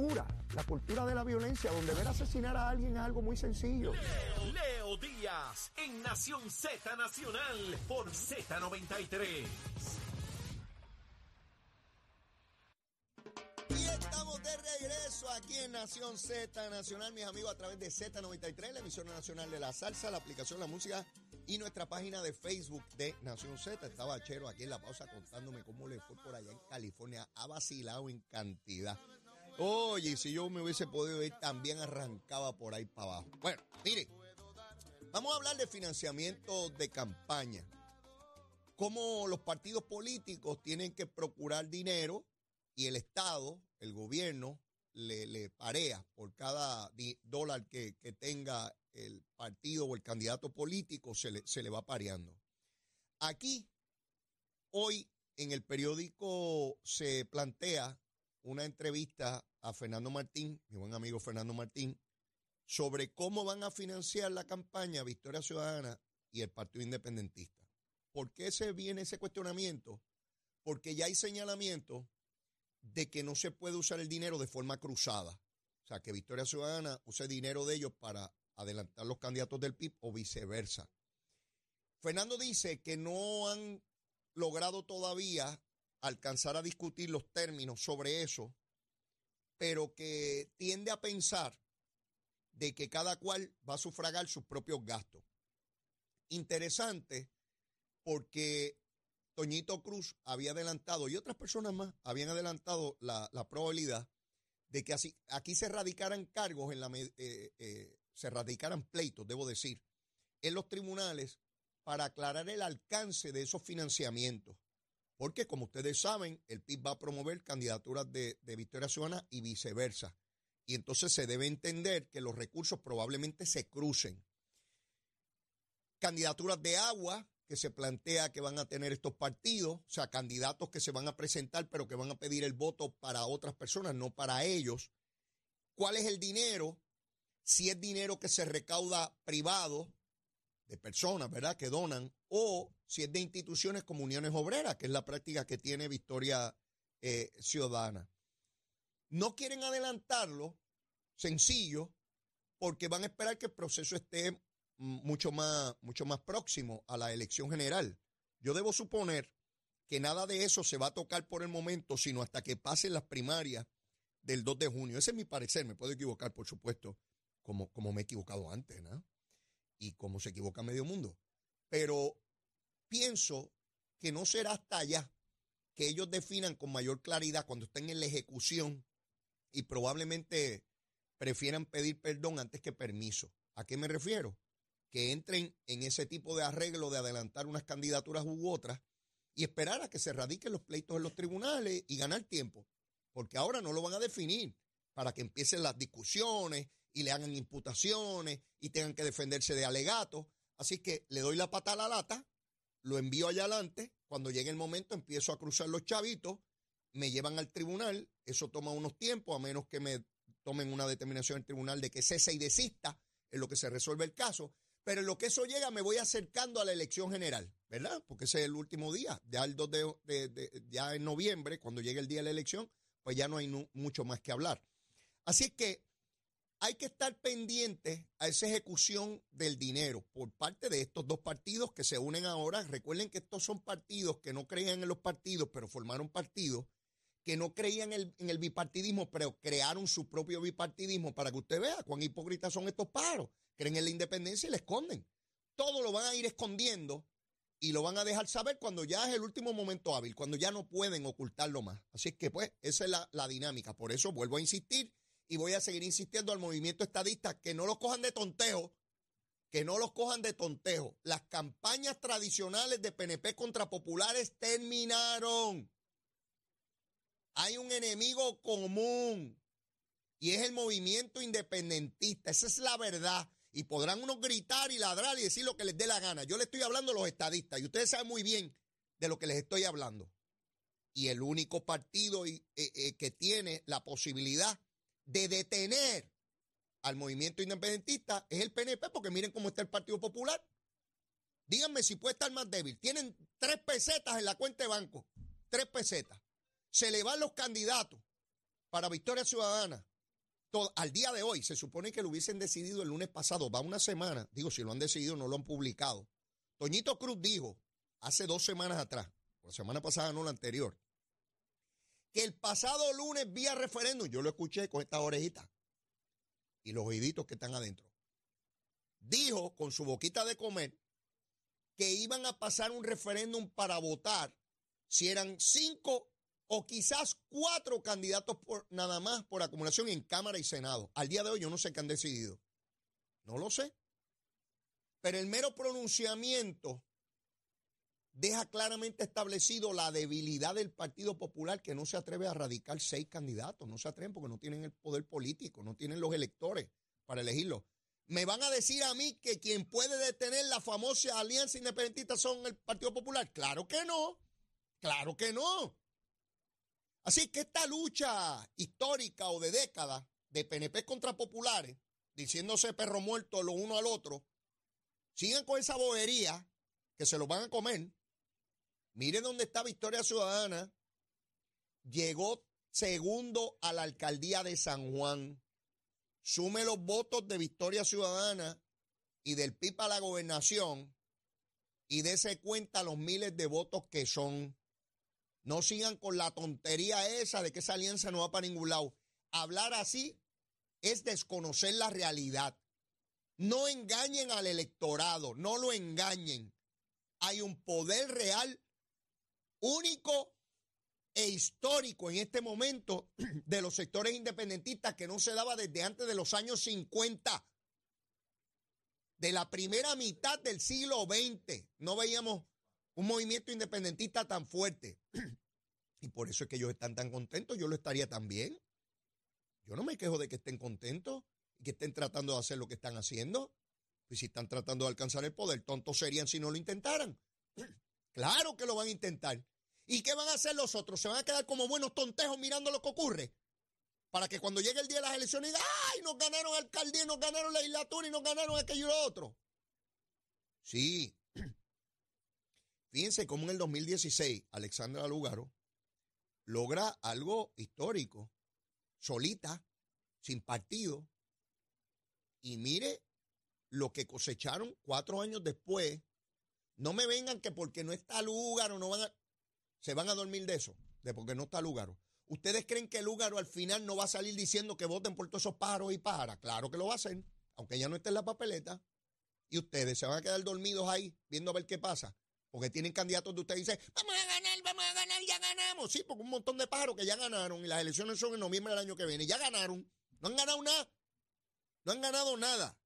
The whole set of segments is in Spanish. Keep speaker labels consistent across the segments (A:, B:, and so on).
A: cultura, la cultura de la violencia, donde ver asesinar a alguien es algo muy sencillo.
B: Leo, Leo Díaz en Nación Z Nacional por Z93.
C: Y estamos de regreso aquí en Nación Z Nacional, mis amigos, a través de Z93, la emisión nacional de la salsa, la aplicación La Música y nuestra página de Facebook de Nación Z. Estaba Chero aquí en la pausa contándome cómo le fue por allá en California. Ha vacilado en cantidad. Oye, si yo me hubiese podido ir, también arrancaba por ahí para abajo. Bueno, mire, vamos a hablar de financiamiento de campaña. Cómo los partidos políticos tienen que procurar dinero y el Estado, el gobierno, le, parea por cada dólar que, que tenga el partido o el candidato político, se le, se le va pareando. Aquí, hoy, en el periódico se plantea una entrevista a Fernando Martín, mi buen amigo Fernando Martín, sobre cómo van a financiar la campaña Victoria Ciudadana y el Partido Independentista. ¿Por qué se viene ese cuestionamiento? Porque ya hay señalamientos de que no se puede usar el dinero de forma cruzada. O sea, que Victoria Ciudadana use dinero de ellos para adelantar los candidatos del PIB o viceversa. Fernando dice que no han logrado todavía alcanzar a discutir los términos sobre eso, pero que tiende a pensar de que cada cual va a sufragar sus propios gastos. Interesante porque Toñito Cruz había adelantado y otras personas más habían adelantado la, la probabilidad de que así, aquí se radicaran cargos, en la, eh, eh, se radicaran pleitos, debo decir, en los tribunales para aclarar el alcance de esos financiamientos. Porque, como ustedes saben, el PIB va a promover candidaturas de, de Victoria Ciudadana y viceversa. Y entonces se debe entender que los recursos probablemente se crucen. Candidaturas de agua que se plantea que van a tener estos partidos, o sea, candidatos que se van a presentar, pero que van a pedir el voto para otras personas, no para ellos. ¿Cuál es el dinero? Si es dinero que se recauda privado, de personas, ¿verdad?, que donan, o si es de instituciones como Uniones Obreras, que es la práctica que tiene Victoria eh, Ciudadana. No quieren adelantarlo, sencillo, porque van a esperar que el proceso esté mucho más, mucho más próximo a la elección general. Yo debo suponer que nada de eso se va a tocar por el momento, sino hasta que pasen las primarias del 2 de junio. Ese es mi parecer, me puedo equivocar, por supuesto, como, como me he equivocado antes, ¿no? Y como se equivoca medio mundo. Pero pienso que no será hasta allá que ellos definan con mayor claridad cuando estén en la ejecución y probablemente prefieran pedir perdón antes que permiso. ¿A qué me refiero? Que entren en ese tipo de arreglo de adelantar unas candidaturas u otras y esperar a que se radiquen los pleitos en los tribunales y ganar tiempo. Porque ahora no lo van a definir para que empiecen las discusiones y le hagan imputaciones y tengan que defenderse de alegatos. Así que le doy la pata a la lata, lo envío allá adelante, cuando llegue el momento empiezo a cruzar los chavitos, me llevan al tribunal, eso toma unos tiempos, a menos que me tomen una determinación en el tribunal de que cese y desista en lo que se resuelve el caso, pero en lo que eso llega me voy acercando a la elección general, ¿verdad? Porque ese es el último día, ya el 2 de, ya en noviembre, cuando llegue el día de la elección, pues ya no hay mucho más que hablar. Así que hay que estar pendientes a esa ejecución del dinero por parte de estos dos partidos que se unen ahora. Recuerden que estos son partidos que no creían en los partidos, pero formaron partidos, que no creían en el, bipartidismo, pero crearon su propio bipartidismo para que usted vea cuán hipócritas son estos paros. Creen en la independencia y la esconden. Todo lo van a ir escondiendo y lo van a dejar saber cuando ya es el último momento hábil, cuando ya no pueden ocultarlo más. Así que pues esa es la dinámica. Por eso vuelvo a insistir y voy a seguir insistiendo al movimiento estadista que no los cojan de tontejo, que no los cojan de tontejo. Las campañas tradicionales de PNP contra populares terminaron. Hay un enemigo común y es el movimiento independentista. Esa es la verdad. Y podrán unos gritar y ladrar y decir lo que les dé la gana. Yo le estoy hablando a los estadistas y ustedes saben muy bien de lo que les estoy hablando. Y el único partido eh, eh, que tiene la posibilidad de detener al movimiento independentista es el PNP, porque miren cómo está el Partido Popular. Díganme si puede estar más débil. Tienen tres pesetas en la cuenta de banco. Tres pesetas. Se le van los candidatos para Victoria Ciudadana al día de hoy, se supone que lo hubiesen decidido el lunes pasado, va una semana, digo, si lo han decidido, no lo han publicado. Toñito Cruz dijo, hace dos semanas atrás, la semana pasada, no la anterior, que el pasado lunes vía referéndum, yo lo escuché con esta orejita y los oíditos que están adentro, dijo con su boquita de comer que iban a pasar un referéndum para votar si eran cinco o quizás cuatro candidatos por, nada más por acumulación en Cámara y Senado. Al día de hoy yo no sé qué han decidido. No lo sé. Pero el mero pronunciamiento deja claramente establecido la debilidad del Partido Popular que no se atreve a radicar seis candidatos. No se atreven porque no tienen el poder político, no tienen los electores para elegirlo. ¿Me van a decir a mí que quien puede detener la famosa alianza independentista son el Partido Popular? Claro que no. Claro que no. Así que esta lucha histórica o de décadas de PNP contra populares, diciéndose perro muerto lo uno al otro, sigan con esa bobería que se lo van a comer. Miren dónde está Victoria Ciudadana. Llegó segundo a la alcaldía de San Juan. Sume los votos de Victoria Ciudadana y del PIB a la gobernación y dése cuenta los miles de votos que son. No sigan con la tontería esa de que esa alianza no va para ningún lado. Hablar así es desconocer la realidad. No engañen al electorado, no lo engañen. Hay un poder real, único e histórico en este momento de los sectores independentistas que no se daba desde antes de los años 50, de la primera mitad del siglo XX. No veíamos un movimiento independentista tan fuerte. Y por eso es que ellos están tan contentos, yo lo estaría también. Yo no me quejo de que estén contentos y que estén tratando de hacer lo que están haciendo. Y si están tratando de alcanzar el poder, tontos serían si no lo intentaran. Claro que lo van a intentar. ¿Y qué van a hacer los otros? ¿Se van a quedar como buenos tontejos mirando lo que ocurre? Para que cuando llegue el día de las elecciones digan, ¡ay! Nos ganaron alcaldía, nos ganaron legislatura y nos ganaron aquello y lo otro. Sí, Fíjense cómo en el 2016 Alexandra Lugaro logra algo histórico, solita, sin partido. Y mire lo que cosecharon cuatro años después. No me vengan que porque no está Lugaro no van a, se van a dormir de eso, de porque no está Lugaro. ¿Ustedes creen que Lugaro al final no va a salir diciendo que voten por todos esos pájaros y pájaras? Claro que lo va a hacer, aunque ya no esté en la papeleta. Y ustedes se van a quedar dormidos ahí viendo a ver qué pasa. Porque tienen candidatos de ustedes y dicen, vamos a ganar, vamos a ganar, ya ganamos. Sí, porque un montón de pájaros que ya ganaron y las elecciones son en noviembre del año que viene. Ya ganaron. No han ganado nada. No han ganado nada.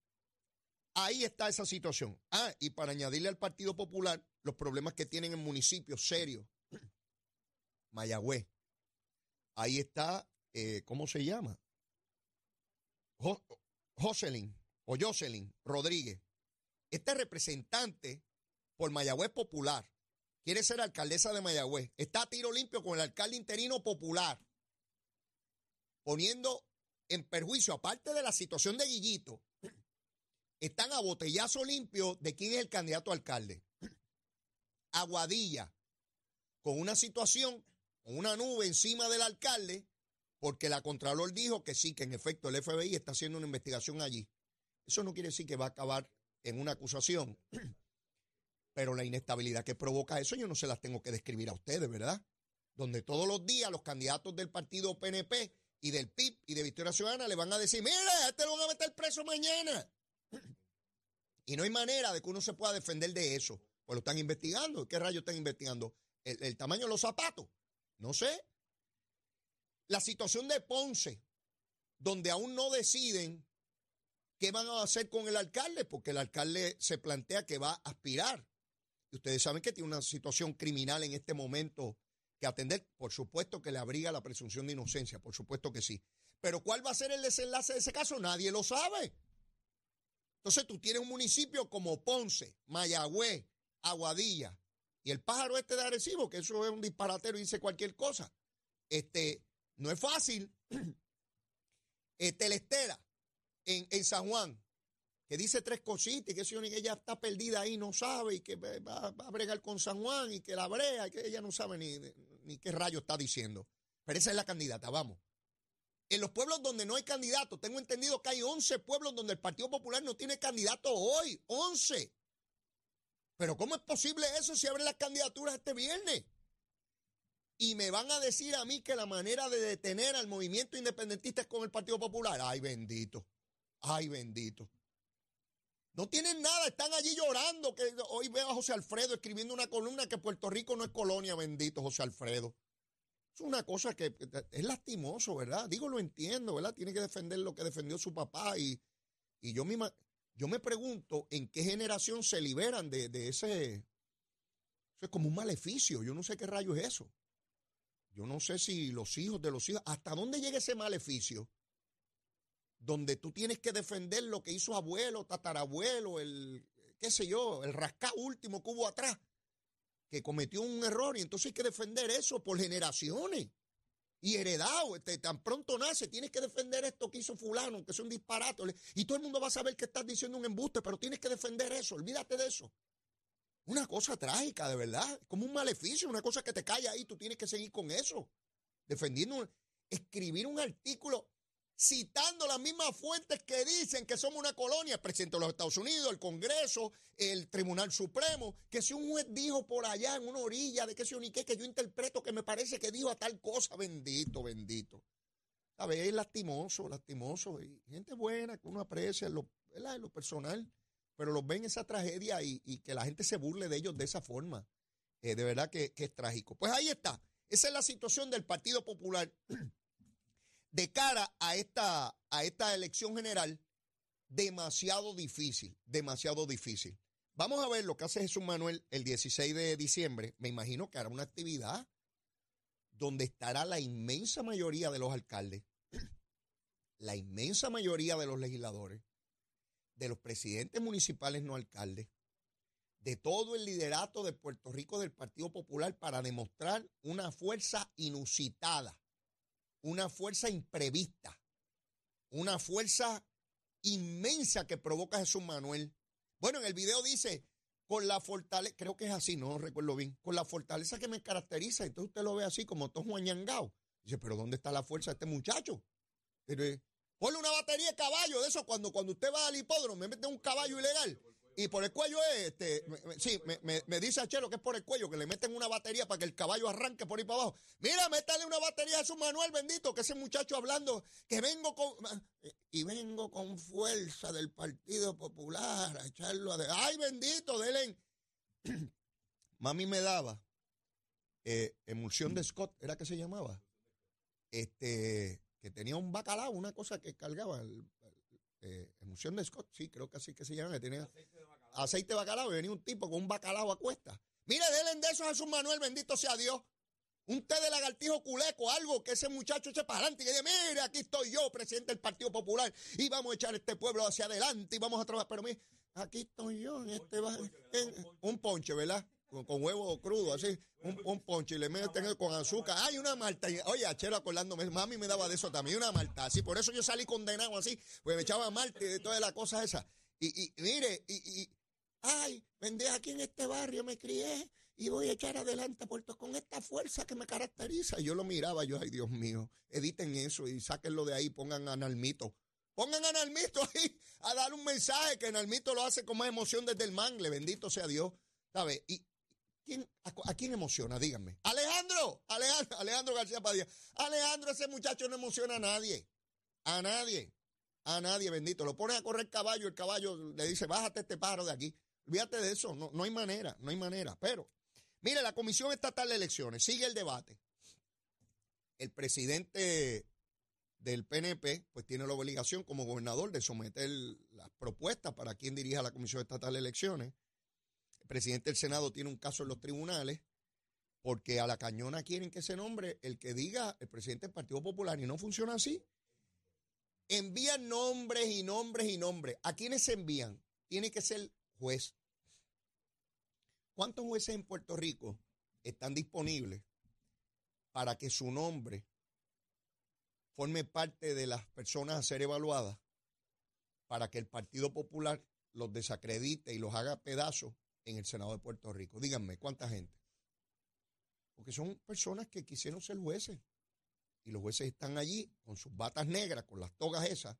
C: Ahí está esa situación. Ah, y para añadirle al Partido Popular los problemas que tienen en municipios serios. Mayagüez. Ahí está, eh, ¿cómo se llama? Jocelyn o Jocelyn Rodríguez. Este representante por Mayagüez Popular. Quiere ser alcaldesa de Mayagüez. Está a tiro limpio con el alcalde interino popular. Poniendo en perjuicio, aparte de la situación de Guillito, están a botellazo limpio de quién es el candidato a alcalde. Aguadilla, con una situación, con una nube encima del alcalde, porque la Contralor dijo que sí, que en efecto el FBI está haciendo una investigación allí. Eso no quiere decir que va a acabar en una acusación. Pero la inestabilidad que provoca eso yo no se las tengo que describir a ustedes, ¿verdad? Donde todos los días los candidatos del partido PNP y del PIB y de Victoria Ciudadana le van a decir, mira, este lo van a meter preso mañana. Y no hay manera de que uno se pueda defender de eso. Pues lo están investigando. ¿Qué rayos están investigando? ¿El, el tamaño de los zapatos? No sé. La situación de Ponce, donde aún no deciden qué van a hacer con el alcalde, porque el alcalde se plantea que va a aspirar ustedes saben que tiene una situación criminal en este momento que atender. Por supuesto que le abriga la presunción de inocencia, por supuesto que sí. Pero ¿cuál va a ser el desenlace de ese caso? Nadie lo sabe. Entonces tú tienes un municipio como Ponce, Mayagüez, Aguadilla y el pájaro este de Arecibo, que eso es un disparatero y dice cualquier cosa. Este, no es fácil. Telestera en, en San Juan, que dice tres cositas y que, que ella está perdida ahí, no sabe, y que va, a bregar con San Juan y que la brea, y que ella no sabe ni, ni qué rayo está diciendo. Pero esa es la candidata, vamos. En los pueblos donde no hay candidato, tengo entendido que hay 11 pueblos donde el Partido Popular no tiene candidato hoy. 11. Pero ¿cómo es posible eso si abren las candidaturas este viernes? Y me van a decir a mí que la manera de detener al movimiento independentista es con el Partido Popular. Ay, bendito. Ay, bendito. No tienen nada, están allí llorando. Que hoy veo a José Alfredo escribiendo una columna que Puerto Rico no es colonia, bendito José Alfredo. Es una cosa que es lastimoso, ¿verdad? Digo, lo entiendo, ¿verdad? Tiene que defender lo que defendió su papá y, y yo, yo me pregunto en qué generación se liberan de, de ese... Es como un maleficio, yo no sé qué rayo es eso. Yo no sé si los hijos de los hijos, ¿hasta dónde llega ese maleficio? donde tú tienes que defender lo que hizo abuelo, tatarabuelo, el, qué sé yo, el rascá último que hubo atrás, que cometió un error y entonces hay que defender eso por generaciones y heredado, este, tan pronto nace, tienes que defender esto que hizo fulano, que es un disparate, y todo el mundo va a saber que estás diciendo un embuste, pero tienes que defender eso, olvídate de eso. Una cosa trágica, de verdad, como un maleficio, una cosa que te calla ahí, tú tienes que seguir con eso, defendiendo, escribir un artículo citando las mismas fuentes que dicen que somos una colonia, el presidente de los Estados Unidos, el Congreso, el Tribunal Supremo, que si un juez dijo por allá en una orilla de que se ni qué, que yo interpreto que me parece que dijo a tal cosa, bendito, bendito. ¿Sabes? Es lastimoso, lastimoso. Gente buena que uno aprecia en lo, personal, pero los ven esa tragedia y, que la gente se burle de ellos de esa forma. Eh, de verdad que es trágico. Pues ahí está. Esa es la situación del Partido Popular. de cara a esta, a esta elección general, demasiado difícil, demasiado difícil. Vamos a ver lo que hace Jesús Manuel el 16 de diciembre. Me imagino que hará una actividad donde estará la inmensa mayoría de los alcaldes, la inmensa mayoría de los legisladores, de los presidentes municipales no alcaldes, de todo el liderato de Puerto Rico del Partido Popular para demostrar una fuerza inusitada una fuerza imprevista, una fuerza inmensa que provoca Jesús Manuel. Bueno, en el video dice, con la fortaleza, creo que es así, no recuerdo bien, con la fortaleza que me caracteriza, entonces usted lo ve así como todo juañangao. Dice, pero ¿dónde está la fuerza de este muchacho? Pero, ponle una batería de caballo de eso cuando, cuando usted va al hipódromo, me mete un caballo ilegal. Y por el cuello es, este, sí, me, me, dice Achelo que es por el cuello, que le meten una batería para que el caballo arranque por ahí para abajo. Mira, métale una batería a su Manuel bendito, que ese muchacho hablando, que vengo con, y vengo con fuerza del Partido Popular a echarlo a... Ay, bendito, delen. Mami me daba eh, emulsión de Scott, ¿era que se llamaba? Este, que tenía un bacalao, una cosa que cargaba, el, eh, emulsión de Scott, sí, creo que así que se llama, que tenía aceite de bacalao y venía un tipo con un bacalao a cuesta. Mire, denle de eso a Jesús Manuel, bendito sea Dios. Un té de lagartijo culeco, algo que ese muchacho eche para adelante y diga, mire, aquí estoy yo, presidente del Partido Popular, y vamos a echar este pueblo hacia adelante y vamos a trabajar. Pero mire, aquí estoy yo en este un ponche, ¿verdad? Con, huevo crudo, así, un, un y le meten con azúcar. Hay una malta. Oye, Achero acordándome, mami me daba de eso también, una malta. Así, por eso yo salí condenado así, pues me echaba malta y toda la cosa esa. Y, y mire, y, y, ay, vendé aquí en este barrio, me crié y voy a echar adelante a Puerto con esta fuerza que me caracteriza. Y yo lo miraba, yo, ay Dios mío, editen eso y sáquenlo de ahí, pongan a Nalmito. Pongan a Nalmito ahí a dar un mensaje que Nalmito lo hace con más emoción desde el mangle, bendito sea Dios. ¿Sabe? Y, a, quién emociona? Díganme. Alejandro, Alejandro, Alejandro García Padilla. Alejandro, ese muchacho no emociona a nadie. A nadie. A nadie, bendito. Lo pone a correr caballo, el caballo le dice, bájate este pájaro de aquí. Olvídate de eso, no, no hay manera, no hay manera. Pero, mire, la Comisión Estatal de Elecciones sigue el debate. El presidente del PNP, pues tiene la obligación como gobernador de someter las propuestas para quien dirija la Comisión Estatal de Elecciones. El presidente del Senado tiene un caso en los tribunales porque a la cañona quieren que se nombre el que diga el presidente del Partido Popular y no funciona así. Envían nombres y nombres y nombres. ¿A quiénes se envían? Tiene que ser juez. ¿Cuántos jueces en Puerto Rico están disponibles para que su nombre forme parte de las personas a ser evaluadas para que el Partido Popular los desacredite y los haga pedazos en el Senado de Puerto Rico. Díganme, ¿cuánta gente? Porque son personas que quisieron ser jueces. y los jueces están allí con sus batas negras, con las togas esas.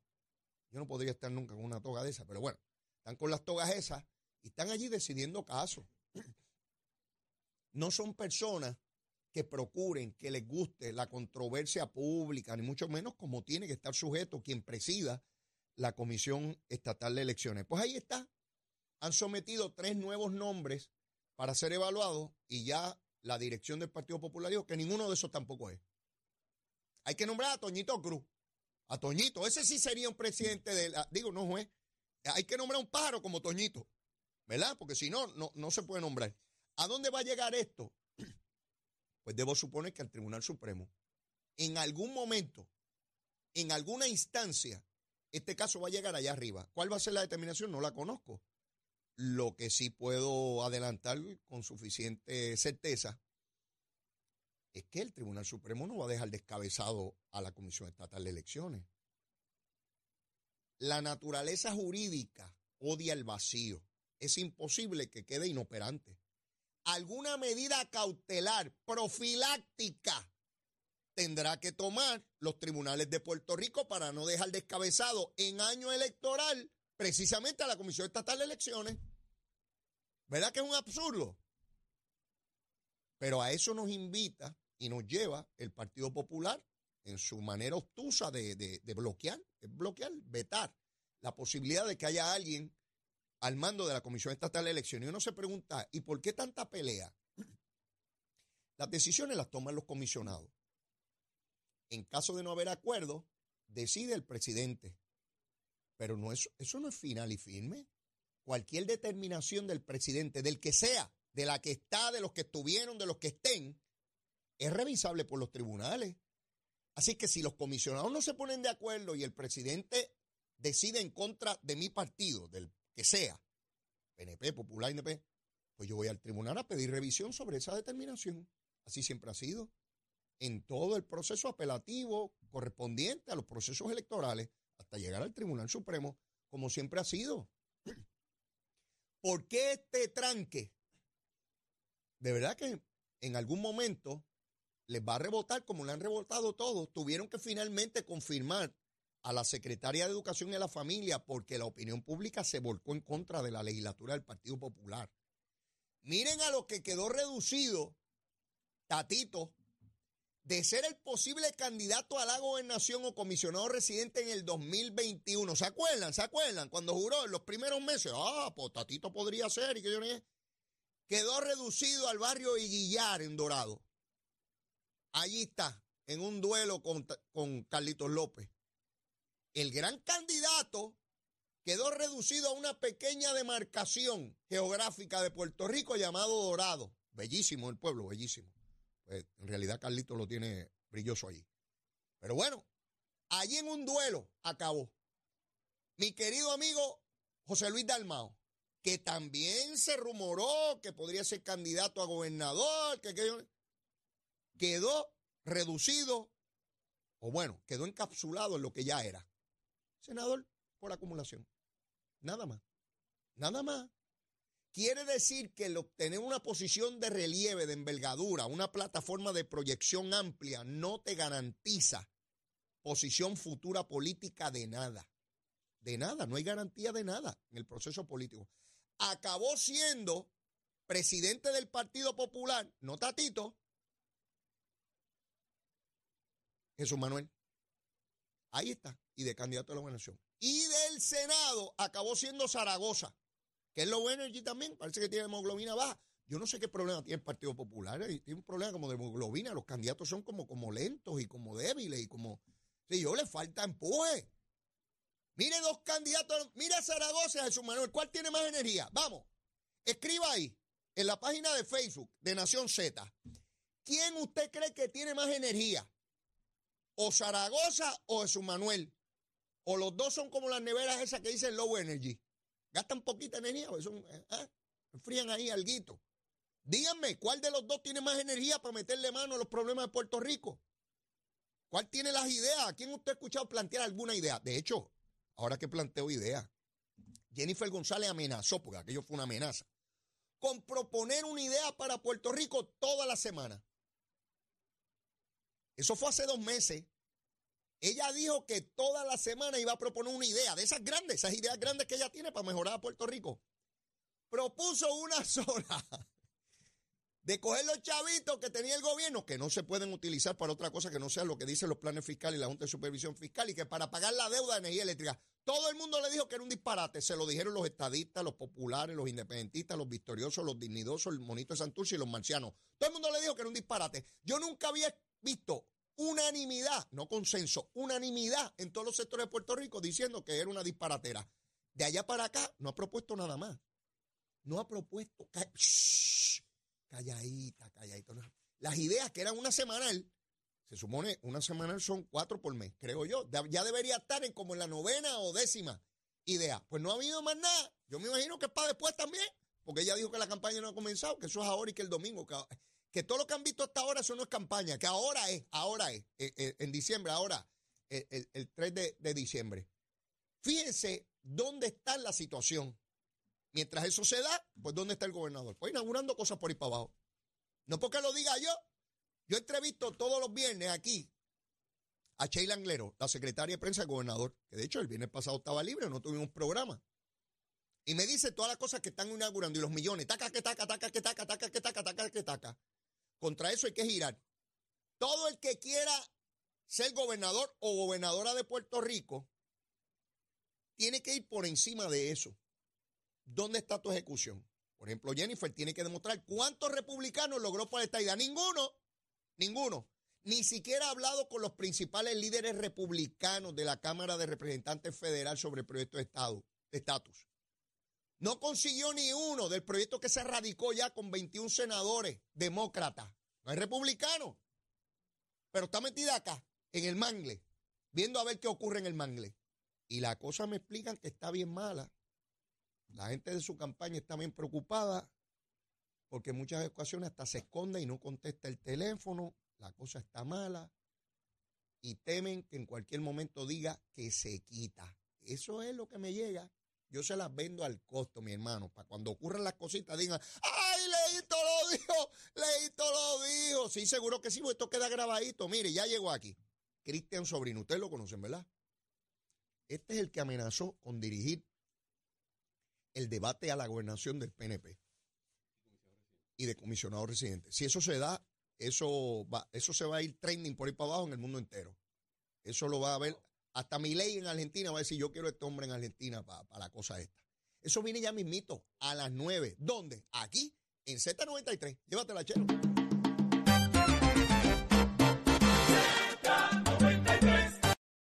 C: Yo no podría estar nunca con una toga de esas, pero bueno, están con las togas esas y están allí decidiendo casos. No son personas que procuren que les guste la controversia pública, ni mucho menos como tiene que estar sujeto quien presida la Comisión Estatal de Elecciones. Pues ahí está. Han sometido tres nuevos nombres para ser evaluados y ya la dirección del Partido Popular dijo que ninguno de esos tampoco es. Hay que nombrar a Toñito Cruz. A Toñito, ese sí sería un presidente de la, digo, no juez. Hay que nombrar un pájaro como Toñito, ¿verdad? Porque si no, no, no se puede nombrar. ¿A dónde va a llegar esto? Pues debo suponer que al Tribunal Supremo, en algún momento, en alguna instancia, este caso va a llegar allá arriba. ¿Cuál va a ser la determinación? No la conozco. Lo que sí puedo adelantar con suficiente certeza es que el Tribunal Supremo no va a dejar descabezado a la Comisión Estatal de Elecciones. La naturaleza jurídica odia el vacío. Es imposible que quede inoperante. Alguna medida cautelar, profiláctica, tendrá que tomar los tribunales de Puerto Rico para no dejar descabezado en año electoral precisamente a la Comisión Estatal de Elecciones. ¿Verdad que es un absurdo? Pero a eso nos invita y nos lleva el Partido Popular en su manera obtusa de, bloquear, bloquear, vetar la posibilidad de que haya alguien al mando de la Comisión Estatal de Elecciones. Y uno se pregunta, ¿y por qué tanta pelea? Las decisiones las toman los comisionados. En caso de no haber acuerdo, decide el presidente. Pero no es, eso no es final y firme. Cualquier determinación del presidente, del que sea, de la que está, de los que estuvieron, de los que estén, es revisable por los tribunales. Así que si los comisionados no se ponen de acuerdo y el presidente decide en contra de mi partido, del que sea, PNP, Popular, INP, pues yo voy al tribunal a pedir revisión sobre esa determinación. Así siempre ha sido. En todo el proceso apelativo correspondiente a los procesos electorales hasta llegar al Tribunal Supremo, como siempre ha sido. ¿Por qué este tranque? De verdad que en algún momento les va a rebotar como le han rebotado todos. Tuvieron que finalmente confirmar a la secretaria de Educación y a la Familia porque la opinión pública se volcó en contra de la legislatura del Partido Popular. Miren a lo que quedó reducido Tatito de ser el posible candidato a la gobernación o comisionado residente en el 2021. ¿Se acuerdan? ¿Se acuerdan? Cuando juró en los primeros meses, ah, pues podría ser y que yo no Quedó reducido al barrio Iguillar en Dorado. Allí está, en un duelo con, con Carlitos López. El gran candidato quedó reducido a una pequeña demarcación geográfica de Puerto Rico llamado Dorado. Bellísimo el pueblo, bellísimo. Pues, en realidad Carlitos lo tiene brilloso allí. Pero bueno, allí en un duelo acabó. Mi querido amigo José Luis Dalmao, que también se rumoró que podría ser candidato a gobernador, que, que quedó reducido, o bueno, quedó encapsulado en lo que ya era. Senador por acumulación. Nada más. Nada más. Quiere decir que el obtener una posición de relieve, de envergadura, una plataforma de proyección amplia, no te garantiza posición futura política de nada. De nada, no hay garantía de nada en el proceso político. Acabó siendo presidente del Partido Popular, no Tatito, Jesús Manuel. Ahí está, y de candidato a la gobernación. Y del Senado acabó siendo Zaragoza, que es lo bueno también, parece que tiene hemoglobina baja. Yo no sé qué problema tiene el Partido Popular, eh, tiene un problema como de hemoglobina, los candidatos son como, como lentos y como débiles y como, si yo le falta empuje. Mire dos candidatos, mire a Zaragoza, Jesús Manuel, ¿cuál tiene más energía? Vamos, escriba ahí, en la página de Facebook de Nación Z, ¿quién usted cree que tiene más energía? o Zaragoza o Jesús Manuel. O los dos son como las neveras esas que dicen low energy. Gastan poquita energía, pues son, ¿eh? enfrían ahí alguito. Díganme, ¿cuál de los dos tiene más energía para meterle mano a los problemas de Puerto Rico? ¿Cuál tiene las ideas? ¿A quién usted ha escuchado plantear alguna idea? De hecho, ahora que planteo ideas, Jennifer González amenazó, porque aquello fue una amenaza, con proponer una idea para Puerto Rico toda la semana. Eso fue hace dos meses. Ella dijo que toda la semana iba a proponer una idea de esas grandes, esas ideas grandes que ella tiene para mejorar a Puerto Rico. Propuso una sola de coger los chavitos que tenía el gobierno, que no se pueden utilizar para otra cosa que no sea lo que dicen los planes fiscales y la Junta de Supervisión Fiscal, y que para pagar la deuda de energía eléctrica, todo el mundo le dijo que era un disparate. Se lo dijeron los estadistas, los populares, los independentistas, los victoriosos, los dignidosos, el monito de Santurce y los marcianos. Todo el mundo le dijo que era un disparate. Yo nunca había visto unanimidad, no consenso, unanimidad en todos los sectores de Puerto Rico diciendo que era una disparatera. De allá para acá no ha propuesto nada más. No ha propuesto calladita, calladita. Las ideas que eran una semanal, se supone una semanal son cuatro por mes, creo yo. Ya debería estar en como en la novena o décima idea. Pues no ha habido más nada. Yo me imagino que para después también, porque ella dijo que la campaña no ha comenzado, que eso es ahora y que el domingo. Todo lo que han visto hasta ahora, eso no es campaña, que ahora es, ahora es, eh, eh, en diciembre, ahora, el, 3 de, diciembre. Fíjense dónde está la situación. Mientras eso se da, pues ¿dónde está el gobernador? Pues inaugurando cosas por ahí para abajo. No porque lo diga yo. Yo entrevisto todos los viernes aquí a Sheila Anglero, la secretaria de prensa del gobernador, que de hecho el viernes pasado estaba libre, no tuvimos programa. Y me dice todas las cosas que están inaugurando y los millones, taca, que taca, taca, que taca, taca, que taca, taca, que taca. Contra eso hay que girar. Todo el que quiera ser gobernador o gobernadora de Puerto Rico tiene que ir por encima de eso. ¿Dónde está tu ejecución? Por ejemplo, Jennifer tiene que demostrar cuántos republicanos logró por esta idea. Ninguno, ninguno. Ni siquiera ha hablado con los principales líderes republicanos de la Cámara de Representantes Federal sobre el proyecto de Estado, de estatus. No consiguió ni uno del proyecto que se radicó ya con 21 senadores demócratas. No es republicano. Pero está metida acá, en el mangle, viendo a ver qué ocurre en el mangle. Y la cosa me explican que está bien mala. La gente de su campaña está bien preocupada porque en muchas ocasiones hasta se esconde y no contesta el teléfono, la cosa está mala y temen que en cualquier momento diga que se quita. Eso es lo que me llega. Yo se las vendo al costo, mi hermano, para cuando ocurran las cositas digan, ¡ay, Leito lo dijo! Leito lo dijo. Sí, seguro que sí, pues esto queda grabadito. Mire, ya llegó aquí. Cristian Sobrino, ustedes lo conocen, ¿verdad? Este es el que amenazó con dirigir el debate a la gobernación del PNP y de comisionado residente. Si eso se da, eso va, eso se va a ir trending por ahí para abajo en el mundo entero. Eso lo va a ver, hasta mi ley en Argentina va a decir, yo quiero este hombre en Argentina para, la cosa esta. Eso viene ya mismito, a las 9. ¿Dónde? Aquí, en Z93. Llévatela, chero.